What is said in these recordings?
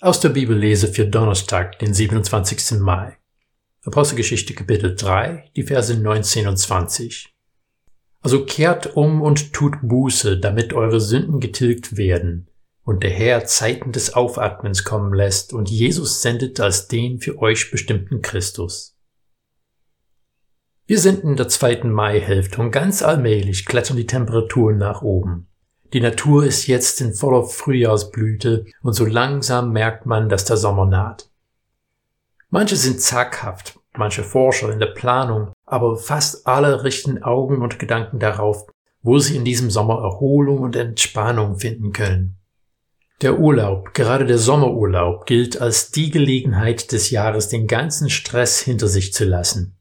Aus der Bibellese für Donnerstag, den 27. Mai. Apostelgeschichte Kapitel 3, die Verse 19 und 20. Also kehrt um und tut Buße, damit eure Sünden getilgt werden und der Herr Zeiten des Aufatmens kommen lässt und Jesus sendet als den für euch bestimmten Christus. Wir sind in der zweiten Maihälfte und ganz allmählich klettern die Temperaturen nach oben. Die Natur ist jetzt in voller Frühjahrsblüte und so langsam merkt man, dass der Sommer naht. Manche sind zaghaft, manche Forscher in der Planung, aber fast alle richten Augen und Gedanken darauf, wo sie in diesem Sommer Erholung und Entspannung finden können. Der Urlaub, gerade der Sommerurlaub, gilt als die Gelegenheit des Jahres, den ganzen Stress hinter sich zu lassen.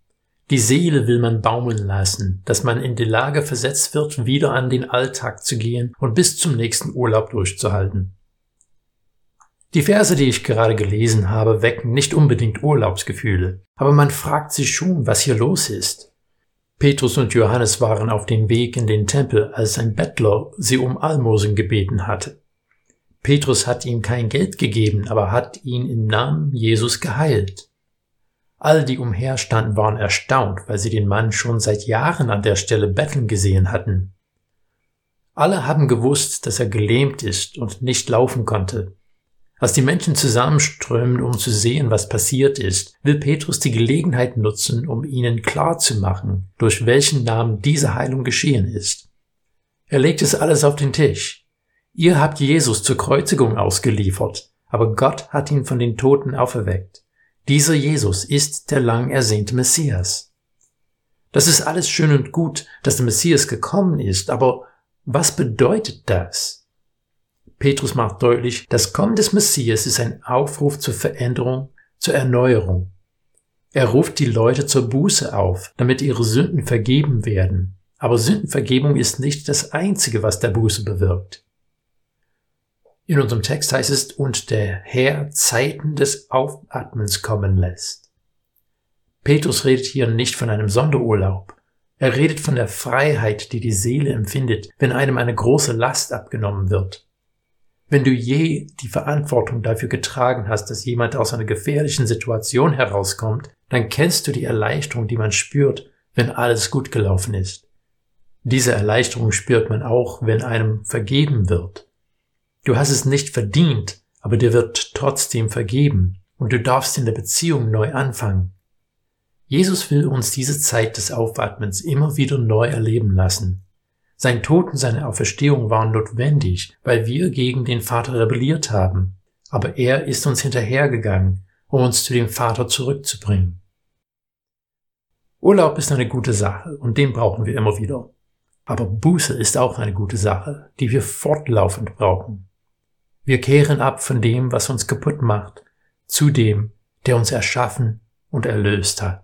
Die Seele will man baumeln lassen, dass man in die Lage versetzt wird, wieder an den Alltag zu gehen und bis zum nächsten Urlaub durchzuhalten. Die Verse, die ich gerade gelesen habe, wecken nicht unbedingt Urlaubsgefühle, aber man fragt sich schon, was hier los ist. Petrus und Johannes waren auf dem Weg in den Tempel, als ein Bettler sie um Almosen gebeten hatte. Petrus hat ihm kein Geld gegeben, aber hat ihn im Namen Jesus geheilt. All die umherstanden waren erstaunt, weil sie den Mann schon seit Jahren an der Stelle betteln gesehen hatten. Alle haben gewusst, dass er gelähmt ist und nicht laufen konnte. Als die Menschen zusammenströmen, um zu sehen, was passiert ist, will Petrus die Gelegenheit nutzen, um ihnen klar zu machen, durch welchen Namen diese Heilung geschehen ist. Er legt es alles auf den Tisch. Ihr habt Jesus zur Kreuzigung ausgeliefert, aber Gott hat ihn von den Toten auferweckt. Dieser Jesus ist der lang ersehnte Messias. Das ist alles schön und gut, dass der Messias gekommen ist, aber was bedeutet das? Petrus macht deutlich, das Kommen des Messias ist ein Aufruf zur Veränderung, zur Erneuerung. Er ruft die Leute zur Buße auf, damit ihre Sünden vergeben werden. Aber Sündenvergebung ist nicht das Einzige, was der Buße bewirkt. In unserem Text heißt es, und der Herr Zeiten des Aufatmens kommen lässt. Petrus redet hier nicht von einem Sonderurlaub. Er redet von der Freiheit, die die Seele empfindet, wenn einem eine große Last abgenommen wird. Wenn du je die Verantwortung dafür getragen hast, dass jemand aus einer gefährlichen Situation herauskommt, dann kennst du die Erleichterung, die man spürt, wenn alles gut gelaufen ist. Diese Erleichterung spürt man auch, wenn einem vergeben wird. Du hast es nicht verdient, aber dir wird trotzdem vergeben und du darfst in der Beziehung neu anfangen. Jesus will uns diese Zeit des Aufatmens immer wieder neu erleben lassen. Sein Tod und seine Auferstehung waren notwendig, weil wir gegen den Vater rebelliert haben, aber er ist uns hinterhergegangen, um uns zu dem Vater zurückzubringen. Urlaub ist eine gute Sache und den brauchen wir immer wieder. Aber Buße ist auch eine gute Sache, die wir fortlaufend brauchen. Wir kehren ab von dem, was uns kaputt macht, zu dem, der uns erschaffen und erlöst hat.